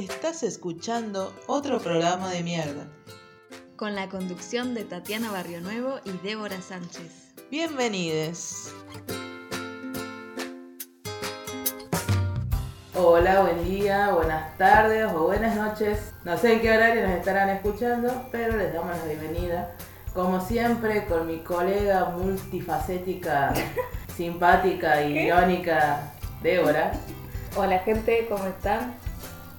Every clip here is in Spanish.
Estás escuchando otro programa de mierda. Con la conducción de Tatiana Barrio Nuevo y Débora Sánchez. Bienvenidos. Hola, buen día, buenas tardes o buenas noches. No sé en qué horario nos estarán escuchando, pero les damos la bienvenida. Como siempre, con mi colega multifacética, simpática y irónica, Débora. Hola gente, ¿cómo están?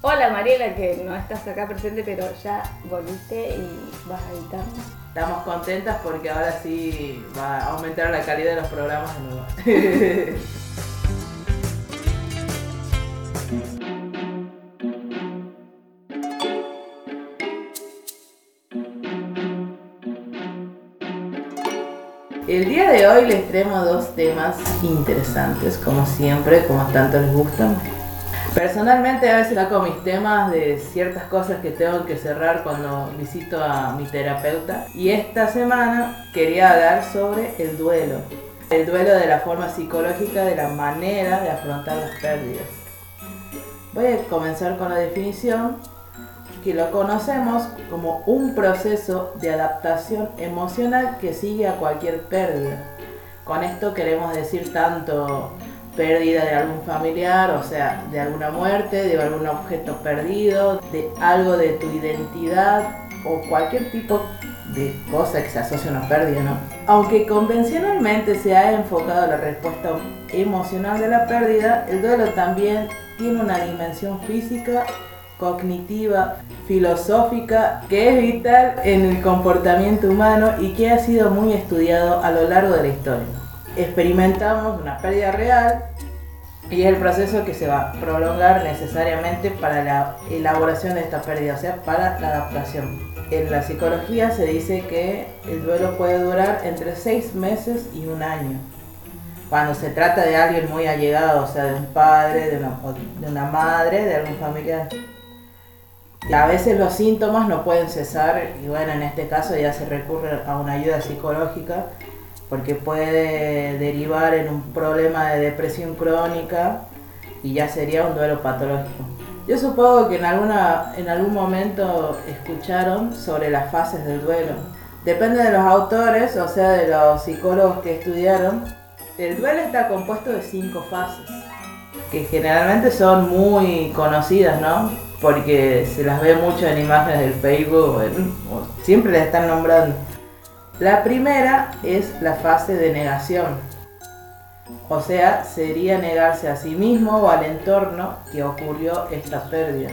Hola Mariela, que no estás acá presente, pero ya volviste y vas a editarnos. Estamos contentas porque ahora sí va a aumentar la calidad de los programas de nuevo. El día de hoy les traemos dos temas interesantes, como siempre, como tanto les gustan. Personalmente a veces saco mis temas de ciertas cosas que tengo que cerrar cuando visito a mi terapeuta. Y esta semana quería hablar sobre el duelo. El duelo de la forma psicológica, de la manera de afrontar las pérdidas. Voy a comenzar con la definición que lo conocemos como un proceso de adaptación emocional que sigue a cualquier pérdida. Con esto queremos decir tanto pérdida de algún familiar, o sea, de alguna muerte, de algún objeto perdido, de algo de tu identidad o cualquier tipo de cosa que se asocia a una pérdida, ¿no? Aunque convencionalmente se ha enfocado la respuesta emocional de la pérdida, el duelo también tiene una dimensión física, cognitiva, filosófica, que es vital en el comportamiento humano y que ha sido muy estudiado a lo largo de la historia experimentamos una pérdida real y es el proceso que se va a prolongar necesariamente para la elaboración de esta pérdida, o sea, para la adaptación. En la psicología se dice que el duelo puede durar entre seis meses y un año. Cuando se trata de alguien muy allegado, o sea, de un padre, de una, de una madre, de algún familiar. A veces los síntomas no pueden cesar y bueno, en este caso ya se recurre a una ayuda psicológica porque puede derivar en un problema de depresión crónica y ya sería un duelo patológico. Yo supongo que en, alguna, en algún momento escucharon sobre las fases del duelo. Depende de los autores, o sea, de los psicólogos que estudiaron. El duelo está compuesto de cinco fases, que generalmente son muy conocidas, ¿no? Porque se las ve mucho en imágenes del Facebook, siempre las están nombrando. La primera es la fase de negación, o sea, sería negarse a sí mismo o al entorno que ocurrió esta pérdida.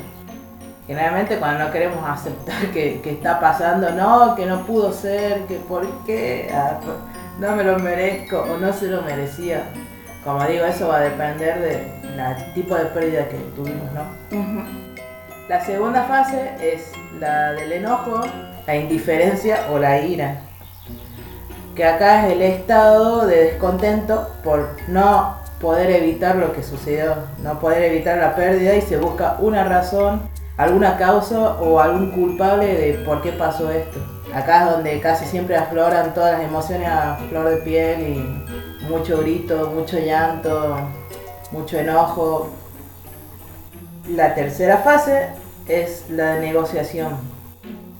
Generalmente cuando no queremos aceptar que, está pasando, no, que no pudo ser, que por qué, ah, no me lo merezco o no se lo merecía. Como digo, eso va a depender del tipo de pérdida que tuvimos, ¿no? La segunda fase es la del enojo, la indiferencia o la ira que acá es el estado de descontento por no poder evitar lo que sucedió, no poder evitar la pérdida y se busca una razón, alguna causa o algún culpable de por qué pasó esto. Acá es donde casi siempre afloran todas las emociones a flor de piel y mucho grito, mucho llanto, mucho enojo. La tercera fase es la negociación,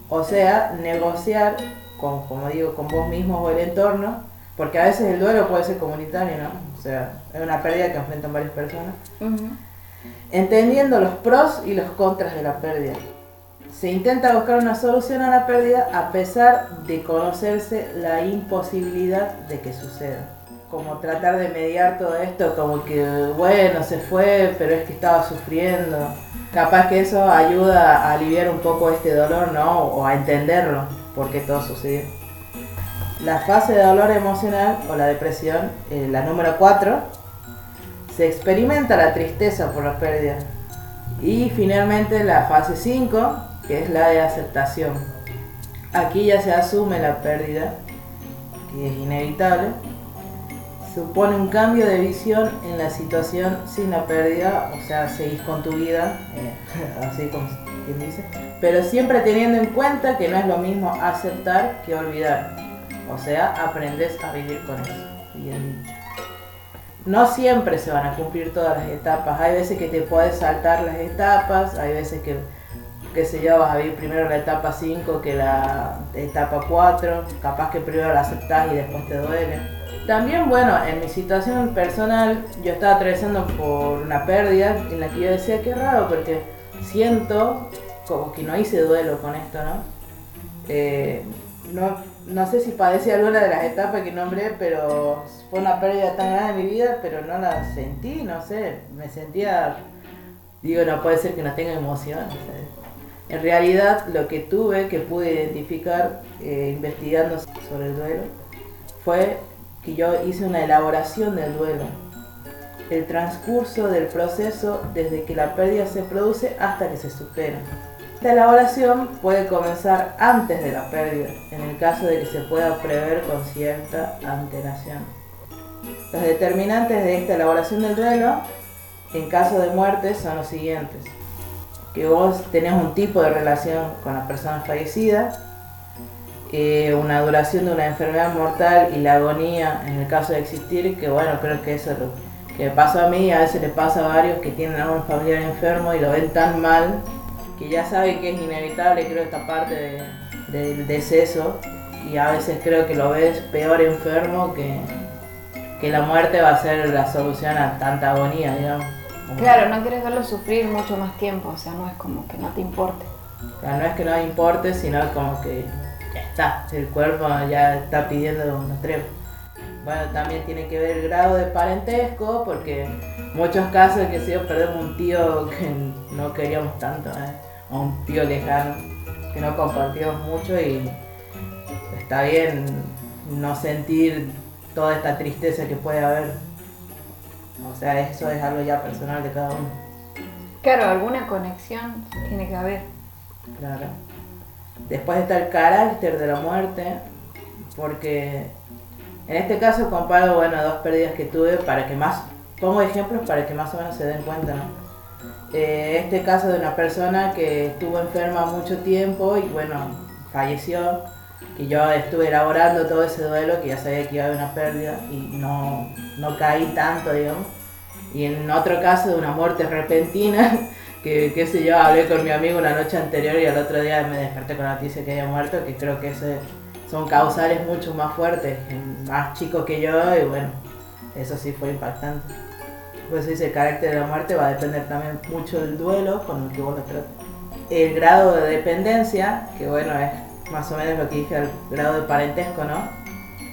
o sea, negociar con, como digo, con vos mismo o el entorno, porque a veces el duelo puede ser comunitario, ¿no? O sea, es una pérdida que enfrentan varias personas. Entendiendo los pros y los contras de la pérdida. Se intenta buscar una solución a la pérdida a pesar de conocerse la imposibilidad de que suceda. Como tratar de mediar todo esto, como que, bueno, se fue, pero es que estaba sufriendo. Capaz que eso ayuda a aliviar un poco este dolor, ¿no? O a entenderlo porque todo sucedió. La fase de dolor emocional o la depresión, eh, la número 4, se experimenta la tristeza por la pérdida. Y finalmente la fase 5, que es la de aceptación. Aquí ya se asume la pérdida, que es inevitable. Supone un cambio de visión en la situación sin la pérdida, o sea, seguís con tu vida, eh, así como dice, pero siempre teniendo en cuenta que no es lo mismo aceptar que olvidar. O sea, aprendes a vivir con eso. no siempre se van a cumplir todas las etapas. Hay veces que te puedes saltar las etapas, hay veces que, qué sé yo, vas a vivir primero la etapa 5 que la etapa 4, capaz que primero la aceptás y después te duele. También, bueno, en mi situación personal, yo estaba atravesando por una pérdida en la que yo decía que raro porque siento como que no hice duelo con esto, ¿no? Eh, no, no sé si padecí alguna de las etapas que nombré, pero fue una pérdida tan grande en mi vida, pero no la sentí, no sé, me sentía, digo, no puede ser que no tenga emociones. En realidad lo que tuve, que pude identificar eh, investigando sobre el duelo, fue que yo hice una elaboración del duelo. El transcurso del proceso desde que la pérdida se produce hasta que se supera. Esta elaboración puede comenzar antes de la pérdida, en el caso de que se pueda prever con cierta antelación. Los determinantes de esta elaboración del duelo, en caso de muerte, son los siguientes. Que vos tenés un tipo de relación con la persona fallecida, eh, una duración de una enfermedad mortal y la agonía en el caso de existir, que bueno, creo que eso es lo que me pasó a mí a veces le pasa a varios que tienen a un familiar enfermo y lo ven tan mal que ya sabe que es inevitable, creo, esta parte del deceso y a veces creo que lo ves peor enfermo que, que la muerte va a ser la solución a tanta agonía, digamos. Claro, no quieres verlo sufrir mucho más tiempo, o sea, no es como que no te importe. Claro, no es que no importe, sino como que ya está, el cuerpo ya está pidiendo una tregua. Bueno, también tiene que ver el grado de parentesco, porque muchos casos que si yo perdemos un tío que no queríamos tanto, ¿eh? a un tío lejano que no compartimos mucho y está bien no sentir toda esta tristeza que puede haber. O sea, eso es algo ya personal de cada uno. Claro, alguna conexión tiene que haber. Claro. Después está el carácter de la muerte, porque en este caso comparo, bueno, dos pérdidas que tuve para que más, pongo ejemplos para que más o menos se den cuenta. Eh, este caso de una persona que estuvo enferma mucho tiempo y bueno, falleció. Y yo estuve elaborando todo ese duelo que ya sabía que iba a haber una pérdida y no, no caí tanto, digamos. Y en otro caso de una muerte repentina, que qué sé yo, hablé con mi amigo una noche anterior y al otro día me desperté con la noticia que había muerto, que creo que ese, son causales mucho más fuertes, más chicos que yo y bueno, eso sí fue impactante. Pues dice, el carácter de la muerte va a depender también mucho del duelo con el que vos lo trates. El grado de dependencia, que bueno, es más o menos lo que dije, el grado de parentesco, ¿no?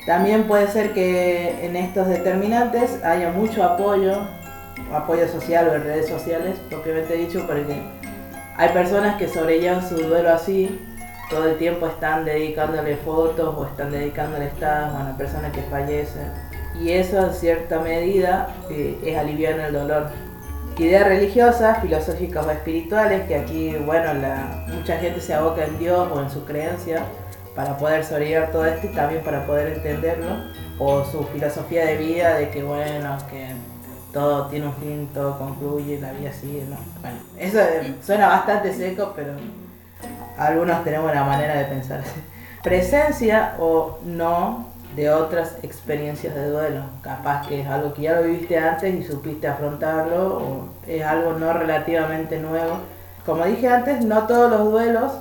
También puede ser que en estos determinantes haya mucho apoyo, apoyo social o en redes sociales, propiamente dicho, porque hay personas que sobrellevan su duelo así, todo el tiempo están dedicándole fotos o están dedicándole estados a una persona que fallece y eso en cierta medida eh, es aliviar el dolor. Ideas religiosas, filosóficas o espirituales, que aquí, bueno, mucha gente se aboca en Dios o en su creencia para poder sobrevivir todo esto y también para poder entenderlo, o su filosofía de vida de que, bueno, que todo tiene un fin, todo concluye, la vida sigue, ¿no? Bueno, eso suena bastante seco, pero algunos tenemos una manera de pensar. Presencia o no de otras experiencias de duelo. Capaz que es algo que ya lo viviste antes y supiste afrontarlo, o es algo no relativamente nuevo. Como dije antes, no todos los duelos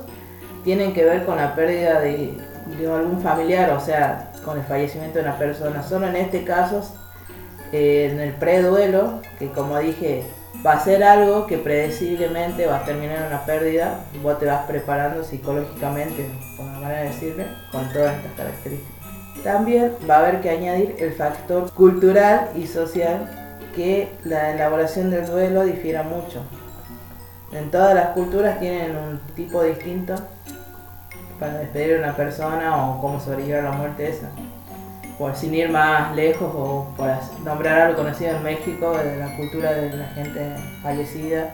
tienen que ver con la pérdida de, algún familiar, o sea, con el fallecimiento de una persona. Solo en este caso, eh, en el preduelo, que como dije, va a ser algo que predeciblemente va a terminar en una pérdida, vos te vas preparando psicológicamente, por una manera de decirle, con todas estas características. También va a haber que añadir el factor cultural y social que la elaboración del duelo difiera mucho. En todas las culturas tienen un tipo distinto para despedir a una persona o cómo sobrevivir a la muerte esa. Por sin ir más lejos o por nombrar algo conocido en México de la cultura de la gente fallecida,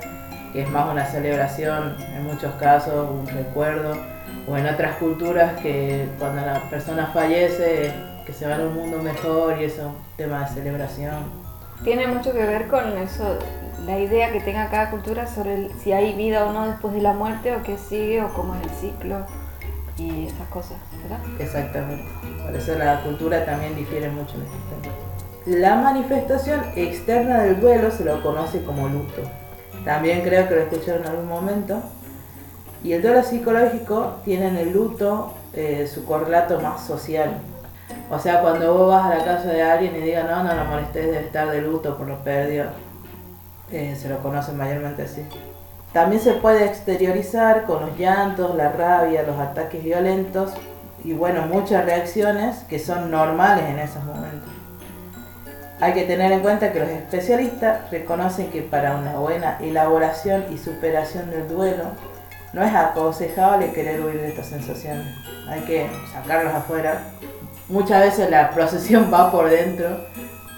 que es más una celebración en muchos casos, un recuerdo o en otras culturas que cuando la persona fallece, que se va a un mundo mejor y eso, tema de celebración. Tiene mucho que ver con eso, la idea que tenga cada cultura sobre si hay vida o no después de la muerte o qué sigue o cómo es el ciclo y esas cosas, ¿verdad? Exactamente. Por eso la cultura también difiere mucho en este tema. La manifestación externa del duelo se lo conoce como luto. También creo que lo escucharon en algún momento. Y el duelo psicológico tiene en el luto eh, su correlato más social. O sea, cuando vos vas a la casa de alguien y digas, no, no lo molestes, de estar de luto por lo perdido, eh, se lo conocen mayormente así. También se puede exteriorizar con los llantos, la rabia, los ataques violentos y bueno, muchas reacciones que son normales en esos momentos. Hay que tener en cuenta que los especialistas reconocen que para una buena elaboración y superación del duelo no es aconsejable querer huir de estas sensaciones. Hay que sacarlos afuera. Muchas veces la procesión va por dentro,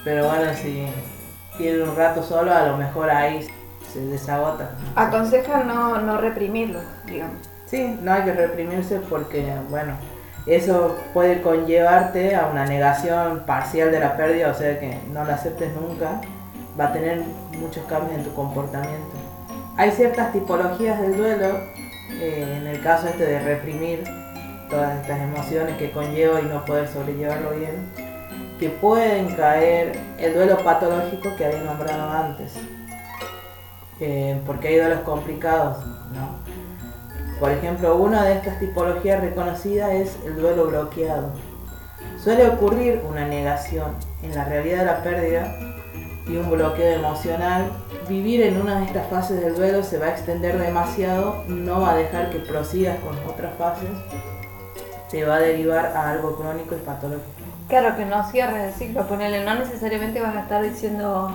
pero bueno, si tiene un rato solo, a lo mejor ahí se desagota. Aconsejan no, no reprimirlo, digamos. Sí, no hay que reprimirse porque, bueno, eso puede conllevarte a una negación parcial de la pérdida, o sea que no la aceptes nunca, va a tener muchos cambios en tu comportamiento. Hay ciertas tipologías del duelo, eh, en el caso este de reprimir todas estas emociones que conlleva y no poder sobrellevarlo bien, que pueden caer el duelo patológico que había nombrado antes, porque hay duelos complicados, ¿no? Por ejemplo, una de estas tipologías reconocidas es el duelo bloqueado. Suele ocurrir una negación en la realidad de la pérdida y un bloqueo emocional. Vivir en una de estas fases del duelo se va a extender demasiado, no va a dejar que prosigas con otras fases, te va a derivar a algo crónico y patológico. Claro, que no cierres el ciclo, ponele, no necesariamente vas a estar diciendo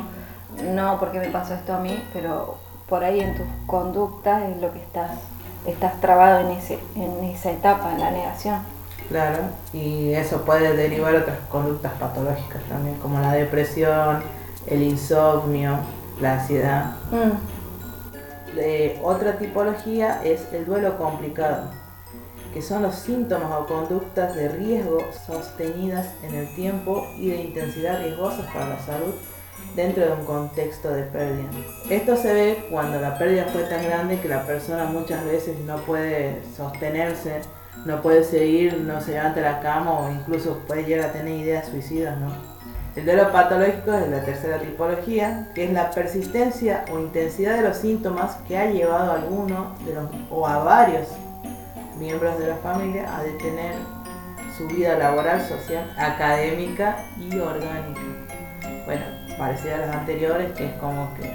no porque me pasó esto a mí, pero por ahí en tus conductas es lo que estás estás trabado en, ese, en esa etapa, en la negación. Claro, y eso puede derivar otras conductas patológicas también, como la depresión, el insomnio, la ansiedad. Mm. otra tipología es el duelo complicado, que son los síntomas o conductas de riesgo sostenidas en el tiempo y de intensidad riesgosas para la salud dentro de un contexto de pérdida. Esto se ve cuando la pérdida fue tan grande que la persona muchas veces no puede sostenerse, no puede seguir, no se levanta de la cama o incluso puede llegar a tener ideas suicidas, ¿no? El duelo patológico es la tercera tipología, que es la persistencia o intensidad de los síntomas que ha llevado a alguno de los, o a varios miembros de la familia a detener su vida laboral, social, académica y orgánica. Bueno, parecida a las anteriores, que es como que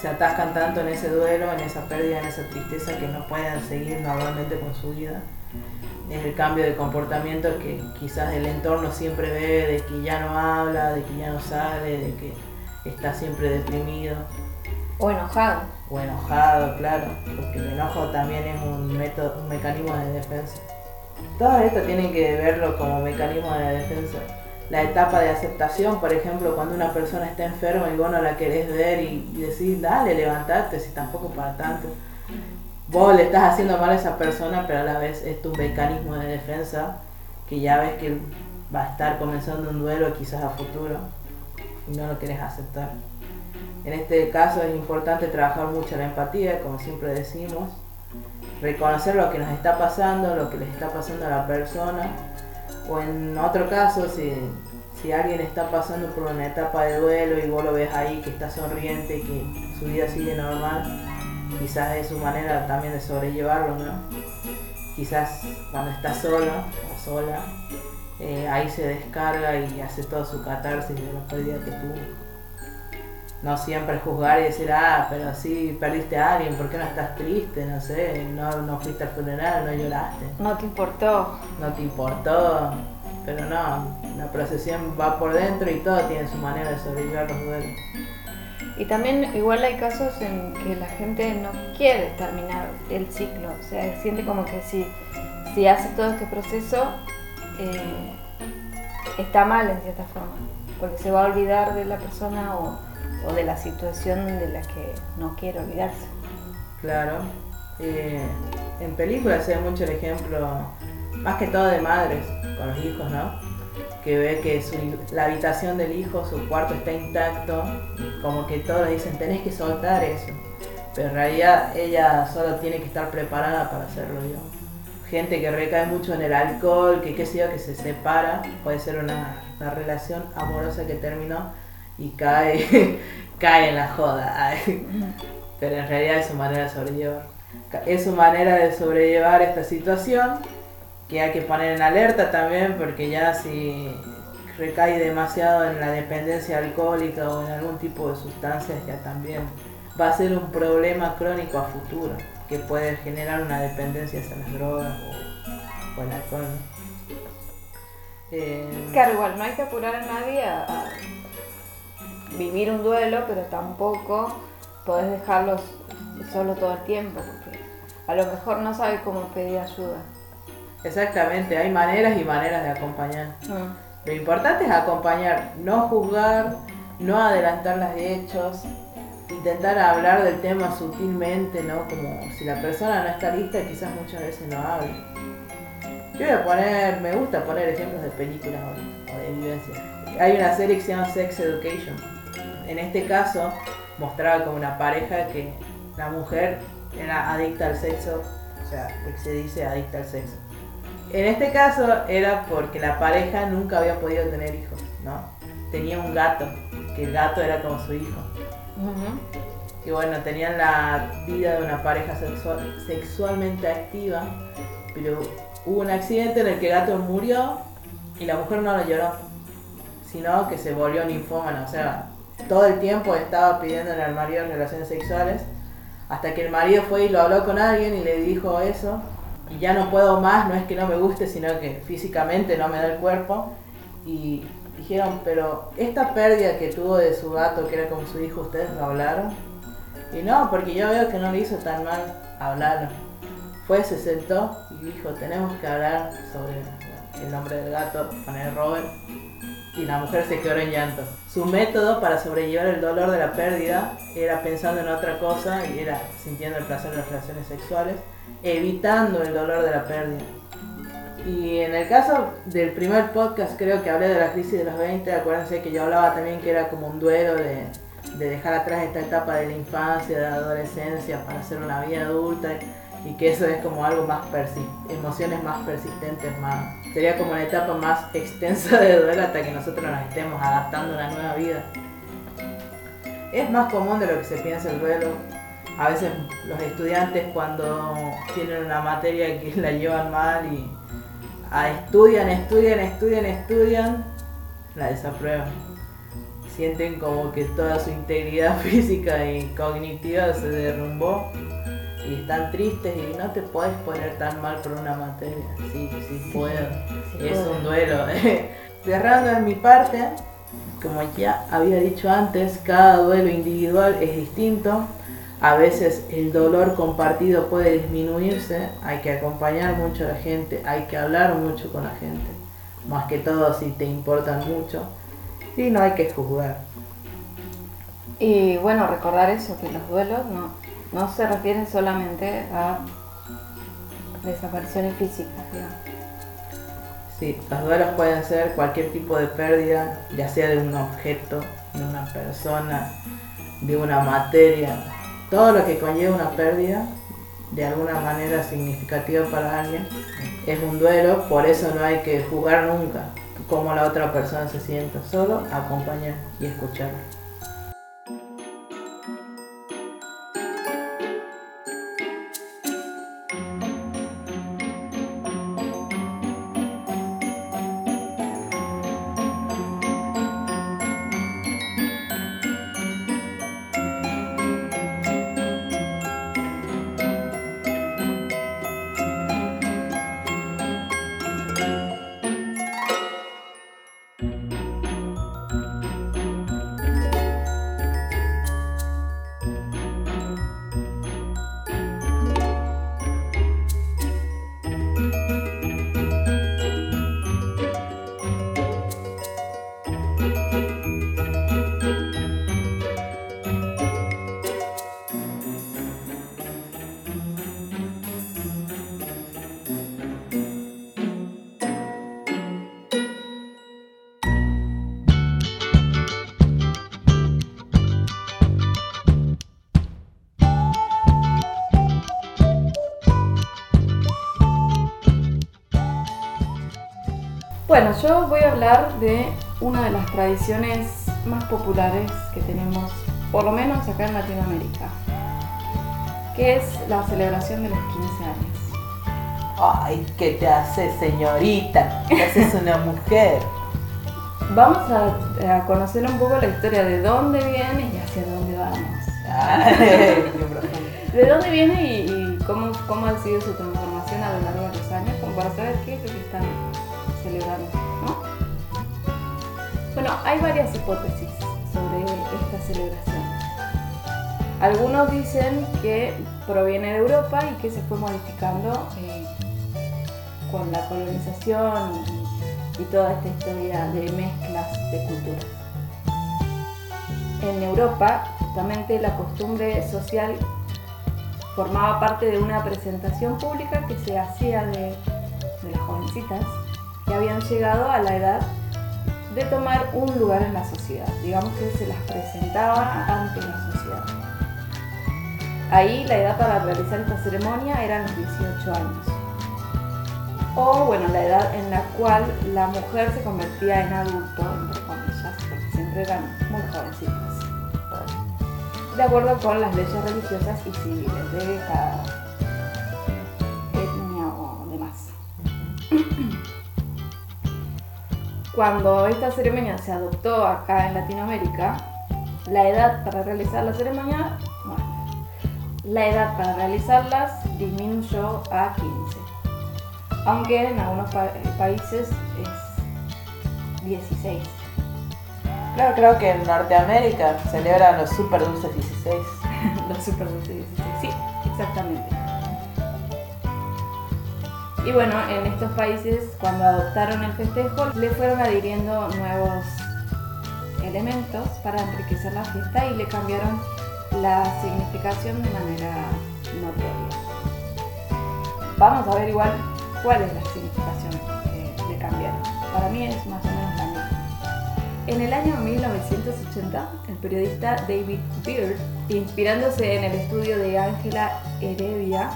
se atascan tanto en ese duelo, en esa pérdida, en esa tristeza que no pueden seguir normalmente con su vida. Es el cambio de comportamiento que quizás el entorno siempre ve, de que ya no habla, de que ya no sale, de que está siempre deprimido. O enojado. O enojado, claro, porque el enojo también es un método, un mecanismo de defensa. Todo esto tienen que verlo como mecanismo de defensa la etapa de aceptación, por ejemplo, cuando una persona está enferma y vos no la querés ver y, decís, dale, levantate, si tampoco para tanto. Vos le estás haciendo mal a esa persona, pero a la vez es tu mecanismo de defensa, que ya ves que va a estar comenzando un duelo quizás a futuro y no lo querés aceptar. En este caso es importante trabajar mucho la empatía, como siempre decimos, reconocer lo que nos está pasando, lo que le está pasando a la persona o en otro caso, si, si alguien está pasando por una etapa de duelo y vos lo ves ahí que está sonriente que su vida sigue normal, quizás es su manera también de sobrellevarlo, ¿no? Quizás cuando está solo o sola, eh, ahí se descarga y hace toda su catarsis de la pérdida que tuvo no siempre juzgar y decir, ah, pero sí perdiste a alguien, ¿por qué no estás triste? No sé, no, no fuiste al funeral, no lloraste. No te importó. No te importó, pero no, la procesión va por dentro y todo tiene su manera de sobrevivir los duelos. Y también igual hay casos en que la gente no quiere terminar el ciclo, o sea, siente como que si, si hace todo este proceso, eh, está mal en cierta forma, porque se va a olvidar de la persona o de la situación de la que no quiere olvidarse. Claro. Eh, en películas se ve mucho el ejemplo, más que todo de madres con los hijos, ¿no? Que ve que la habitación del hijo, su cuarto está intacto, como que todos dicen, tenés que soltar eso. Pero en realidad ella solo tiene que estar preparada para hacerlo yo. Gente que recae mucho en el alcohol, que qué sé yo, que se separa, puede ser una la relación amorosa que terminó y cae, cae en la joda. Pero en realidad es su manera de sobrellevar. Es su manera de sobrellevar esta situación que hay que poner en alerta también porque ya si recae demasiado en la dependencia alcohólica o en algún tipo de sustancias ya también va a ser un problema crónico a futuro que puede generar una dependencia hacia las drogas o, el alcohol. Eh, claro, igual no hay que apurar a nadie a, vivir un duelo, pero tampoco podés dejarlos solo todo el tiempo, porque a lo mejor no sabe cómo pedir ayuda. Exactamente, hay maneras y maneras de acompañar. Mm. Lo importante es acompañar, no juzgar, no adelantar los hechos, intentar hablar del tema sutilmente, ¿no? Como si la persona no está lista, quizás muchas veces no hable. Yo voy a poner, me gusta poner ejemplos de películas o, de vivencias. Hay una serie que se llama Sex Education. En este caso mostraba como una pareja que la mujer era adicta al sexo, o sea, que se dice adicta al sexo. En este caso era porque la pareja nunca había podido tener hijos, ¿no? Tenía un gato, que el gato era como su hijo. Y bueno, tenían la vida de una pareja sexual, sexualmente activa, pero hubo un accidente en el que el gato murió y la mujer no lo lloró, sino que se volvió ninfómana, o sea, todo el tiempo estaba pidiéndole al marido relaciones sexuales, hasta que el marido fue y lo habló con alguien y le dijo eso, y ya no puedo más, no es que no me guste, sino que físicamente no me da el cuerpo, y dijeron, pero esta pérdida que tuvo de su gato, que era como su hijo, ¿ustedes lo hablaron? Y no, porque yo veo que no le hizo tan mal hablarlo. Fue, se sentó dijo, tenemos que hablar sobre el nombre del gato, poner Robert. Y la mujer se quedó en llanto. Su método para sobrellevar el dolor de la pérdida era pensando en otra cosa y era sintiendo el placer de las relaciones sexuales, evitando el dolor de la pérdida. Y en el caso del primer podcast creo que hablé de la crisis de los 20, acuérdense que yo hablaba también que era como un duelo de, dejar atrás esta etapa de la infancia, de la adolescencia para hacer una vida adulta y que eso es como algo más emociones más persistentes, más sería como una etapa más extensa de duelo hasta que nosotros nos estemos adaptando a una nueva vida. Es más común de lo que se piensa el duelo. A veces los estudiantes cuando tienen una materia que la llevan mal y estudian, estudian, estudian, estudian, la desaprueban. Sienten como que toda su integridad física y cognitiva se derrumbó y están tristes y no te puedes poner tan mal por una materia. Sí, sí, puedo. es un duelo. Cerrando en mi parte, como ya había dicho antes, cada duelo individual es distinto a veces el dolor compartido puede disminuirse, hay que acompañar mucho a la gente, hay que hablar mucho con la gente, más que todo si te importan mucho, y no hay que juzgar. Y bueno, recordar eso, que los duelos no, no se refieren solamente a desapariciones físicas. Sí, los duelos pueden ser cualquier tipo de pérdida, ya sea de un objeto, de una persona, de una materia, todo lo que conlleva una pérdida de alguna manera significativa para alguien es un duelo, por eso no hay que jugar nunca como la otra persona se sienta, solo acompañar y escuchar. Yo voy a hablar de una de las tradiciones más populares que tenemos, por lo menos acá en Latinoamérica, que es la celebración de los 15 años. Ay, ¿qué te haces, señorita? ¿Qué haces una mujer? Vamos a, a conocer un poco la historia de dónde viene y hacia dónde vamos. Ay. ¿De dónde viene y, y cómo, cómo ha sido su transformación a lo largo de los años? Como para saber qué es lo que están celebrando. Bueno, hay varias hipótesis sobre esta celebración. Algunos dicen que proviene de Europa y que se fue modificando eh, con la colonización y, toda esta historia de mezclas de culturas. En Europa, justamente la costumbre social formaba parte de una presentación pública que se hacía de las jovencitas que habían llegado a la edad de tomar un lugar en la sociedad. Digamos que se las presentaba ante la sociedad. Ahí la edad para realizar esta ceremonia eran los 18 años. O bueno, la edad en la cual la mujer se convertía en adulto, entre comillas, porque siempre eran muy jovencitas de acuerdo con las leyes religiosas y civiles de cada Cuando esta ceremonia se adoptó acá en Latinoamérica, la edad para realizar la ceremonia, bueno, la edad para realizarlas disminuyó a 15, aunque en algunos pa países es 16. Claro, creo que en Norteamérica celebran los super dulces 16. los super dulces 16, sí, exactamente. Y bueno, en estos países, cuando adoptaron el festejo, le fueron adhiriendo nuevos elementos para enriquecer la fiesta y le cambiaron la significación de manera notoria. Vamos a ver igual cuál es la significación que le cambiaron. Para mí es más o menos la misma. En el año 1980, el periodista David Beard, inspirándose en el estudio de Ángela Heredia,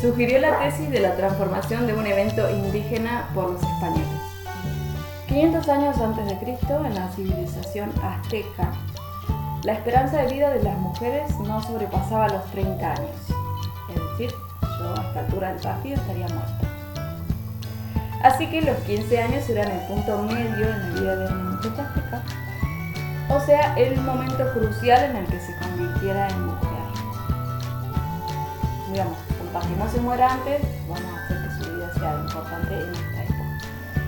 sugirió la tesis de la transformación de un evento indígena por los españoles. 500 años antes de Cristo, en la civilización azteca, la esperanza de vida de las mujeres no sobrepasaba los 30 años. Es decir, yo a esta altura del partido estaría muerta. Así que los 15 años eran el punto medio en la vida de una muchacha azteca, o sea, el momento crucial en el que se convirtiera en mujer. Digamos, para que no se muera antes, vamos a hacer que su vida sea importante en esta época.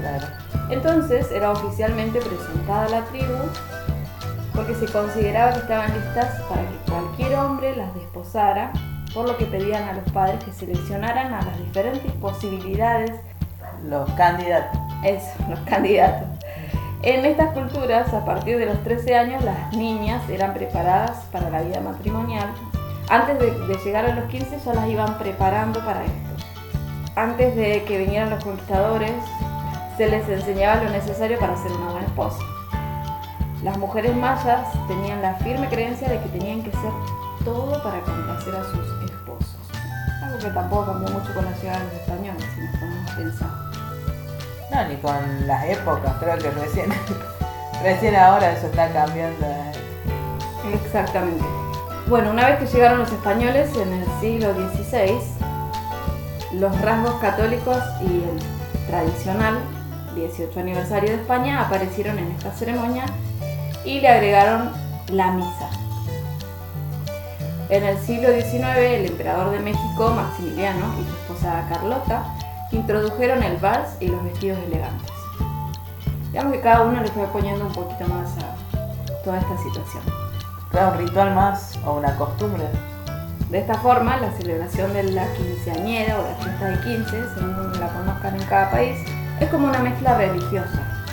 Claro. Entonces era oficialmente presentada a la tribu porque se consideraba que estaban listas para que cualquier hombre las desposara, por lo que pedían a los padres que seleccionaran a las diferentes posibilidades Los candidatos. eso, los candidatos. En estas culturas, a partir de los 13 años, las niñas eran preparadas para la vida matrimonial. Antes de, de llegar a los 15 ya las iban preparando para esto. Antes de que vinieran los conquistadores, se les enseñaba lo necesario para ser una buena esposa. Las mujeres mayas tenían la firme creencia de que tenían que ser todo para complacer a sus esposos. Algo que tampoco cambió mucho con la llegada de los españoles, si nos ponemos a pensar. No, ni con las épocas, creo que recién, recién ahora eso está cambiando. eh. Exactamente. Bueno, una vez que llegaron los españoles en el siglo XVI, los rasgos católicos y el tradicional 18 aniversario de España aparecieron en esta ceremonia y le agregaron la misa. En el siglo XIX, el emperador de México, Maximiliano, y su esposa Carlota, introdujeron el vals y los vestidos elegantes. Digamos que cada uno le fue poniendo un poquito más a toda esta situación. Claro, un ritual más o una costumbre. De esta forma, la celebración de la quinceañera o la fiesta de 15, según la conozcan en cada país, es como una mezcla religiosa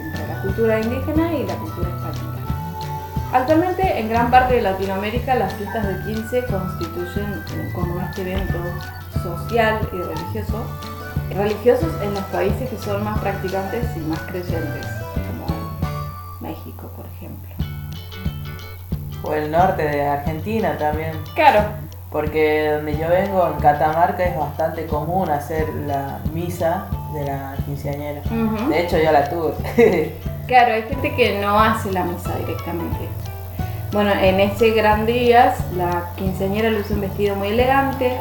entre la cultura indígena y la cultura española. Actualmente, en gran parte de Latinoamérica, las fiestas de 15 constituyen como este evento social y religioso, religiosos en los países que son más practicantes y más creyentes, como México, por. O el norte de Argentina también. Claro, Porque donde yo vengo, en Catamarca, es bastante común hacer la misa de la quinceañera. De hecho, yo la tuve. Claro, hay gente que no hace la misa directamente. Bueno, en ese gran día la quinceañera luce un vestido muy elegante,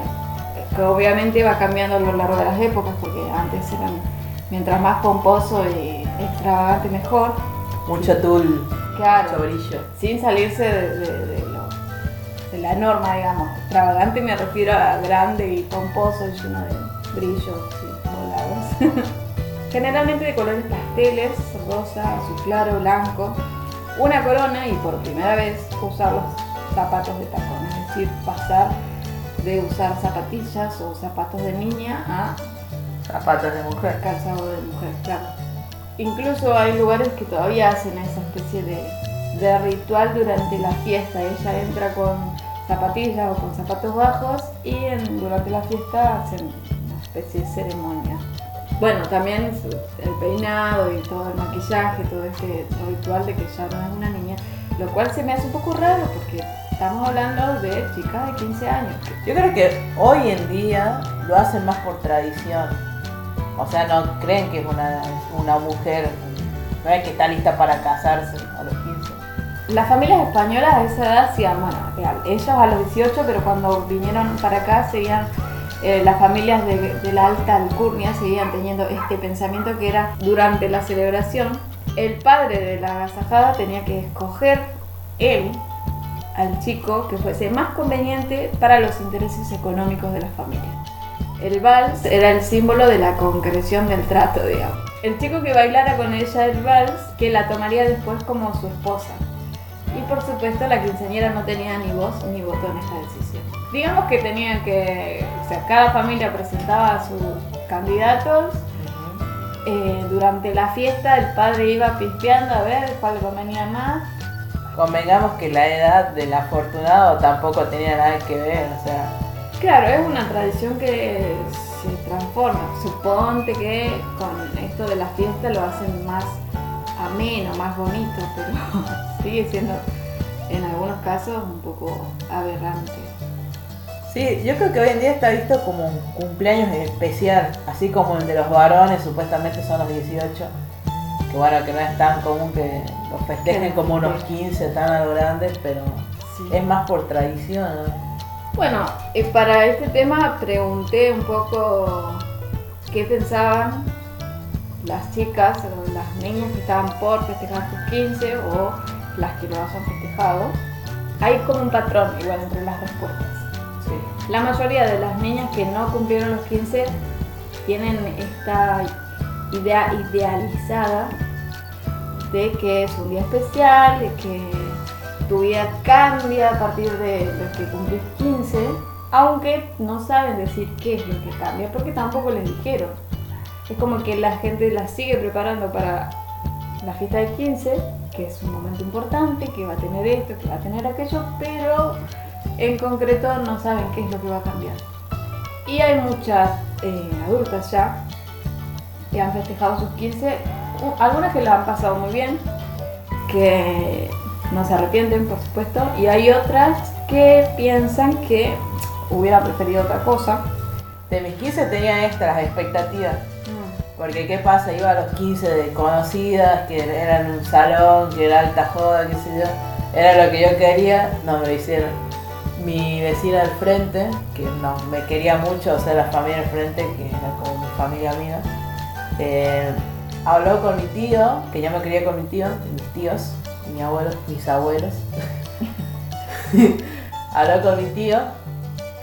que obviamente va cambiando a lo largo de las épocas, porque antes eran, mientras más pomposo y extravagante mejor. Mucho tul, Claro, mucho brillo. sin salirse de, de- de lo- de la norma, digamos. Extravagante me refiero a grande y pomposo, lleno de brillos y volados. Generalmente de colores pasteles, rosa, azul claro, blanco. Una corona y por primera vez usar los zapatos de tacón, es decir, pasar de usar zapatillas o zapatos de niña a Zapatos de mujer. calzado de mujer, claro. Incluso hay lugares que todavía hacen esa especie de, de ritual durante la fiesta. Ella entra con zapatillas o con zapatos bajos y en- durante la fiesta hacen una especie de ceremonia. Bueno, también el peinado y todo el maquillaje, todo este ritual de que ya no es una niña, lo cual se me hace un poco raro porque estamos hablando de chicas de 15 años. Yo creo que hoy en día lo hacen más por tradición. O sea, no creen que es una, una mujer, que está lista para casarse a los 15. Las familias españolas a esa edad bueno, real, ellos a los 18, pero cuando vinieron para acá seguían, eh, las familias de, de la alta alcurnia seguían teniendo este pensamiento que era durante la celebración, el padre de la agasajada tenía que escoger él al chico que fuese más conveniente para los intereses económicos de la familia. El vals era el símbolo de la concreción del trato, digamos. El chico que bailara con ella el vals, que la tomaría después como su esposa. Y por supuesto la quinceañera no tenía ni voz ni voto en esta decisión. Digamos que tenían que, o sea, cada familia presentaba a sus candidatos. Eh, durante la fiesta el padre iba pispeando a ver cuál convenía más. Convengamos que la edad del afortunado tampoco tenía nada que ver, o sea, Claro, es una tradición que se transforma. Suponte que con esto de la fiesta lo hacen más ameno, más bonito, pero sigue siendo en algunos casos un poco aberrante. Sí, yo creo que hoy en día está visto como un cumpleaños especial, así como el de los varones supuestamente son los 18, que bueno, que no es tan común que los festejen como unos 15 tan a lo grandes, pero Sí. es más por tradición, ¿no? Bueno, eh, para este tema pregunté un poco qué pensaban las chicas o las niñas que estaban por festejar sus 15 o las que lo hayan festejado. Hay como un patrón igual entre las respuestas. Sí. La mayoría de las niñas que no cumplieron los 15 tienen esta idea idealizada de que es un día especial, de que tu vida cambia a partir de los que cumplís 15, aunque no saben decir qué es lo que cambia, porque tampoco les dijeron. Es como que la gente la sigue preparando para la fiesta de 15, que es un momento importante, que va a tener esto, que va a tener aquello, pero en concreto no saben qué es lo que va a cambiar. Y hay muchas eh, adultas ya que han festejado sus 15, u- algunas que la han pasado muy bien, que no se arrepienten, por supuesto, y hay otras que piensan que hubiera preferido otra cosa. De mis 15 tenía extras expectativas, porque qué pasa, iba a los 15 de conocidas, que eran un salón, que era alta joda, qué sé yo, era lo que yo quería, no me lo hicieron. Mi vecina al frente, que no, me quería mucho, o sea, la familia al frente, que era como mi familia mía, eh, habló con mi tío, que yo me quería con mi tío, mis tíos, mi abuelo, mis abuelos. habló con mi tío,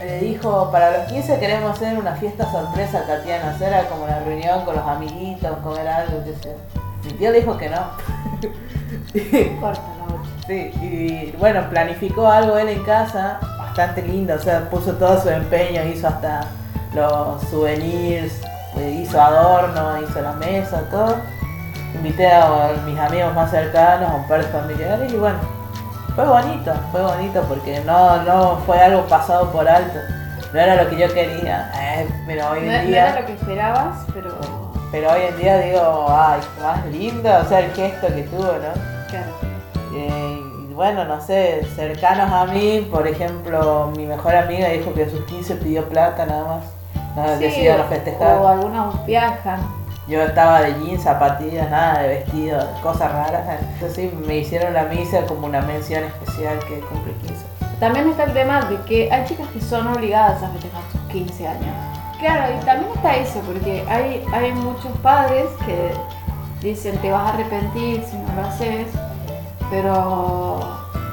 le dijo, para los 15 queremos hacer una fiesta sorpresa, Tatiana, hacer como una reunión con los amiguitos, comer algo, qué sé. Mi tío dijo que no. Corta la otra. Sí, y bueno, planificó algo él en casa, bastante lindo, o sea, puso todo su empeño, hizo hasta los souvenirs, pues, hizo adorno, hizo la mesa, todo. Invité a mis amigos más cercanos, a un par de familiares y bueno, fue bonito, fue bonito porque no, no fue algo pasado por alto, no era lo que yo quería, eh, pero hoy No, en no era día... lo que esperabas, pero Pero hoy en día digo, ay, más lindo, o sea, el gesto que tuvo, ¿no? claro. Eh, y bueno, no sé, cercanos a mí, por ejemplo, mi mejor amiga dijo que a sus 15 pidió plata nada más. No Sí, decidió no o festejar. algunos viajan. Yo estaba de jeans, zapatillas, nada de vestido, cosas raras. Entonces sí, me hicieron la misa como una mención especial que cumple 15. También está el tema de que hay chicas que son obligadas a festejar sus 15 años. Claro, y también está eso, porque hay, hay muchos padres que dicen te vas a arrepentir si no lo haces, pero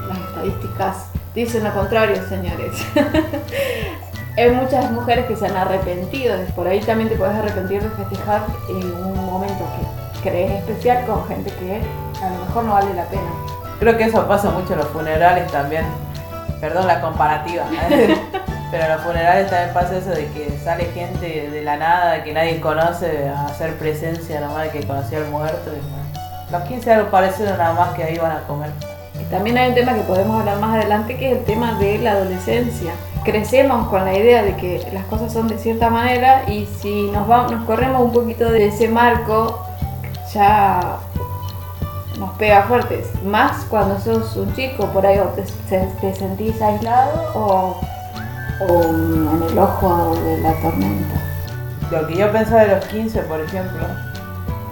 las estadísticas dicen lo contrario, señores. hay muchas mujeres que se han arrepentido, por ahí también te puedes arrepentir de festejar en un momento que crees especial con gente que a lo mejor no vale la pena. Creo que eso pasa mucho en los funerales también. Perdón la comparativa. ¿eh? Pero en los funerales también pasa eso de que sale gente de la nada que nadie conoce a hacer presencia nomás de que conocía al muerto. Y, los 15 algo parecido nada más que ahí van a comer. También hay un tema que podemos hablar más adelante que es el tema de la adolescencia. Crecemos con la idea de que las cosas son de cierta manera y si nos, vamos, nos corremos un poquito de ese marco, ya nos pega fuertes. Más cuando sos un chico, por ahí o te, te sentís aislado o o en el ojo de la tormenta. Lo que yo pensaba de los 15, por ejemplo,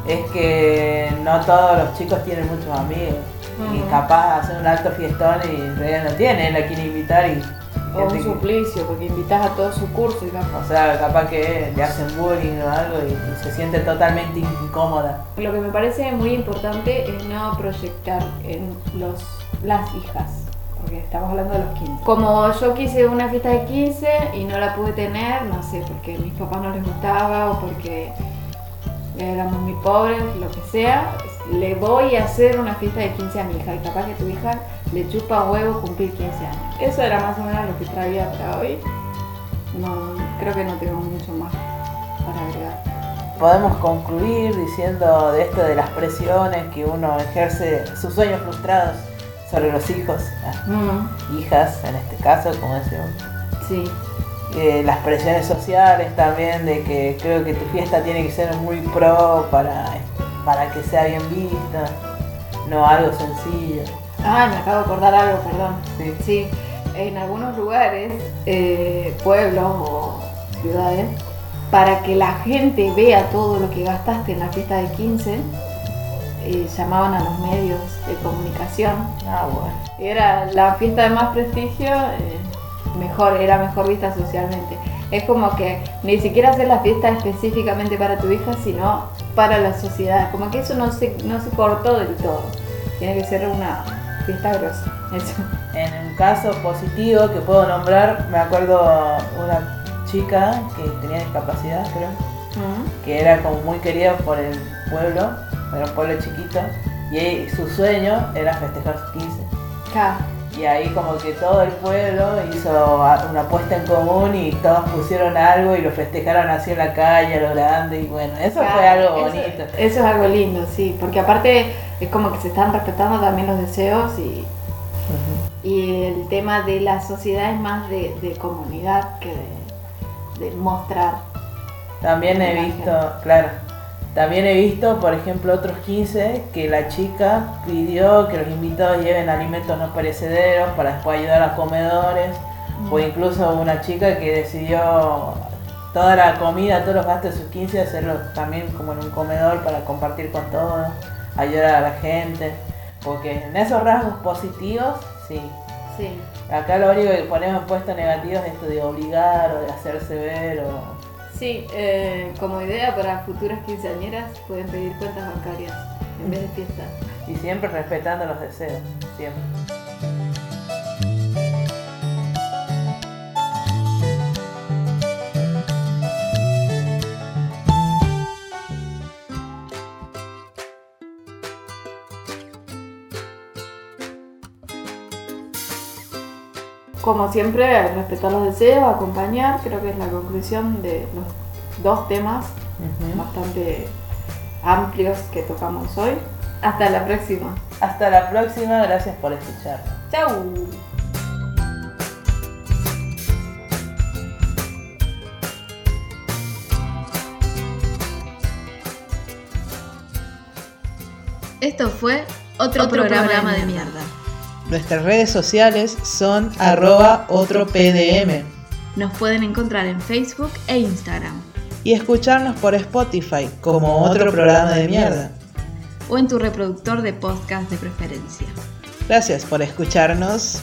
es que no todos los chicos tienen muchos amigos. Y capaz hacer un alto fiestón y en realidad no tiene, él la quiere invitar y... O un suplicio, porque invitas a todo su curso y O sea, capaz que le hacen bullying o algo y, y, se siente totalmente incómoda. Lo que me parece muy importante es no proyectar en los, las hijas porque estamos hablando de los 15. Como yo quise una fiesta de 15 y no la pude tener, no sé, porque a mis papás no les gustaba o porque éramos muy pobres, lo que sea, le voy a hacer una fiesta de 15 a mi hija y capaz que tu hija le chupa huevo cumplir 15 años. Eso era más o menos lo que traía para hoy. No, creo que no tengo mucho más para agregar. Podemos concluir diciendo de esto de las presiones que uno ejerce, sus sueños frustrados sobre los hijos, hijas en este caso, como decimos. Sí. Eh, las presiones sociales también de que creo que tu fiesta tiene que ser muy pro para, para que sea bien vista, no algo sencillo. Ah, me acabo de acordar algo, perdón. Sí. En algunos lugares, eh, pueblos o ciudades, para que la gente vea todo lo que gastaste en la fiesta de 15, llamaban a los medios de comunicación. Ah, bueno. Era la fiesta de más prestigio, eh, mejor, era mejor vista socialmente. Es como que ni siquiera hacer la fiesta específicamente para tu hija, sino para la sociedad. Como que eso no se, no se cortó del todo. Tiene que ser una fiesta grosa. Eso. En un caso positivo que puedo nombrar, me acuerdo una chica que tenía discapacidad, creo, que era como muy querida por el pueblo era un pueblo chiquito, y su sueño era festejar sus 15. Y ahí como que todo el pueblo hizo una apuesta en común y todos pusieron algo y lo festejaron así en la calle, a lo grande, y bueno, eso fue algo bonito. Eso, es algo lindo, sí, porque aparte es como que se están respetando también los deseos y, y el tema de la sociedad es más de, comunidad que de, de mostrar. También he visto, claro, también he visto, por ejemplo, otros 15 que la chica pidió que los invitados lleven alimentos no perecederos para después ayudar a comedores. O incluso una chica que decidió toda la comida, todos los gastos de sus 15 hacerlo también como en un comedor para compartir con todos, ayudar a la gente. Porque en esos rasgos positivos, sí. Sí. Acá lo único que ponemos en puestos negativos es esto de obligar o de hacerse ver o Sí, eh, como idea para futuras quinceañeras pueden pedir cuentas bancarias en vez de fiesta. Y siempre respetando los deseos, siempre. Como siempre, respetar los deseos, acompañar, creo que es la conclusión de los dos temas bastante amplios que tocamos hoy. Hasta la próxima. Hasta la próxima, gracias por escuchar. Chau. Esto fue otro, programa, de mierda. Nuestras redes sociales son arroba otro PDM. Nos pueden encontrar en Facebook e Instagram. y escucharnos por Spotify como otro programa de mierda. O en tu reproductor de podcast de preferencia. Gracias por escucharnos.